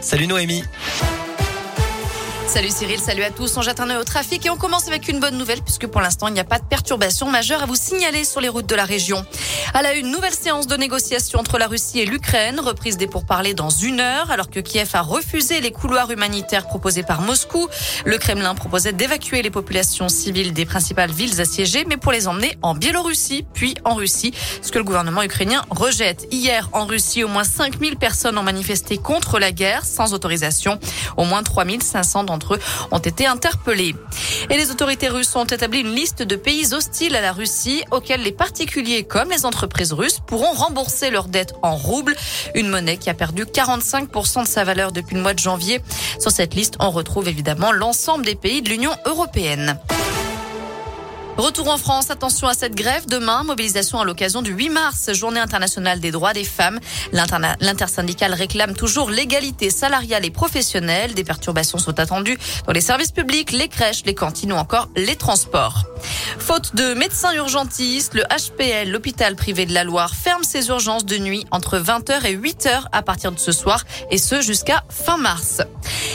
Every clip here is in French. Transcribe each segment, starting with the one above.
Salut Noémie. Salut Cyril, salut à tous. On jette un œil au trafic et on commence avec une bonne nouvelle puisque pour l'instant il n'y a pas de perturbation majeure à vous signaler sur les routes de la région. À la une nouvelle séance de négociation entre la Russie et l'Ukraine, reprise des pourparlers dans une heure alors que Kiev a refusé les couloirs humanitaires proposés par Moscou. Le Kremlin proposait d'évacuer les populations civiles des principales villes assiégées mais pour les emmener en Biélorussie puis en Russie, ce que le gouvernement ukrainien rejette. Hier en Russie, au moins 5000 personnes ont manifesté contre la guerre sans autorisation. Au moins 3500 eux ont été interpellés. Et les autorités russes ont établi une liste de pays hostiles à la Russie auxquels les particuliers comme les entreprises russes pourront rembourser leurs dettes en roubles, une monnaie qui a perdu 45% de sa valeur depuis le mois de janvier. Sur cette liste, on retrouve évidemment l'ensemble des pays de l'Union européenne. Retour en France, attention à cette grève. Demain, mobilisation à l'occasion du 8 mars, journée internationale des droits des femmes. L'intersyndicale réclame toujours l'égalité salariale et professionnelle. Des perturbations sont attendues dans les services publics, les crèches, les cantines ou encore les transports. Faute de médecins urgentistes, le HPL, l'hôpital privé de la Loire, ferme ses urgences de nuit entre 20h et 8h à partir de ce soir et ce jusqu'à fin mars.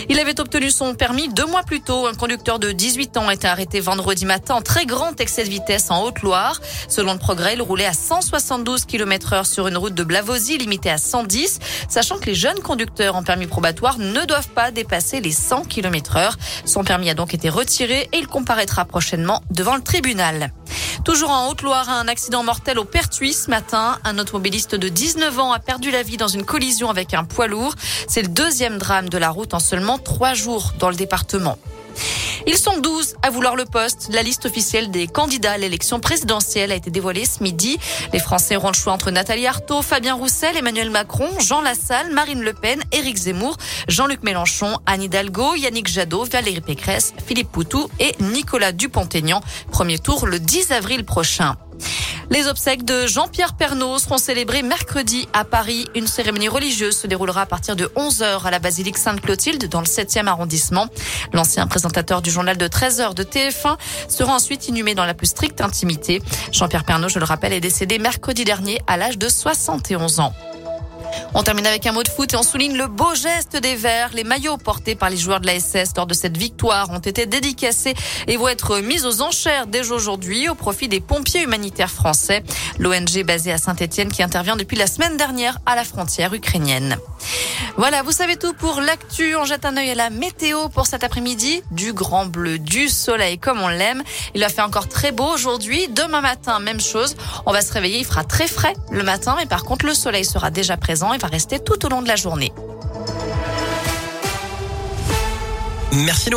Il avait obtenu son permis deux mois plus tôt. Un conducteur de 18 ans a été arrêté vendredi matin en très grand excès de vitesse en Haute-Loire. Selon le progrès, il roulait à 172 km heure sur une route de Blavozy limitée à 110, sachant que les jeunes conducteurs en permis probatoire ne doivent pas dépasser les 100 km heure. Son permis a donc été retiré et il comparaîtra prochainement devant le tribunal. Toujours en Haute-Loire, un accident mortel au Pertuis ce matin. Un automobiliste de 19 ans a perdu la vie dans une collision avec un poids lourd. C'est le deuxième drame de la route en seulement trois jours dans le département. Ils sont 12 à vouloir le poste. La liste officielle des candidats à l'élection présidentielle a été dévoilée ce midi. Les Français auront le choix entre Nathalie Arthaud, Fabien Roussel, Emmanuel Macron, Jean Lassalle, Marine Le Pen, Éric Zemmour, Jean-Luc Mélenchon, Anne Hidalgo, Yannick Jadot, Valérie Pécresse, Philippe Poutou et Nicolas Dupont-Aignan. Premier tour le 10 avril prochain. Les obsèques de Jean-Pierre Pernaud seront célébrées mercredi à Paris. Une cérémonie religieuse se déroulera à partir de 11h à la basilique Sainte-Clotilde dans le 7e arrondissement. L'ancien présentateur du journal de 13h de TF1 sera ensuite inhumé dans la plus stricte intimité. Jean-Pierre Pernaud, je le rappelle, est décédé mercredi dernier à l'âge de 71 ans. On termine avec un mot de foot et on souligne le beau geste des Verts. Les maillots portés par les joueurs de la SS lors de cette victoire ont été dédicacés et vont être mis aux enchères dès aujourd'hui au profit des pompiers humanitaires français. L'ONG basée à Saint-Etienne qui intervient depuis la semaine dernière à la frontière ukrainienne. Voilà, vous savez tout pour l'actu. On jette un œil à la météo pour cet après-midi. Du grand bleu, du soleil comme on l'aime. Il a fait encore très beau aujourd'hui. Demain matin, même chose. On va se réveiller, il fera très frais le matin, mais par contre, le soleil sera déjà présent va rester tout au long de la journée. Merci Noémie.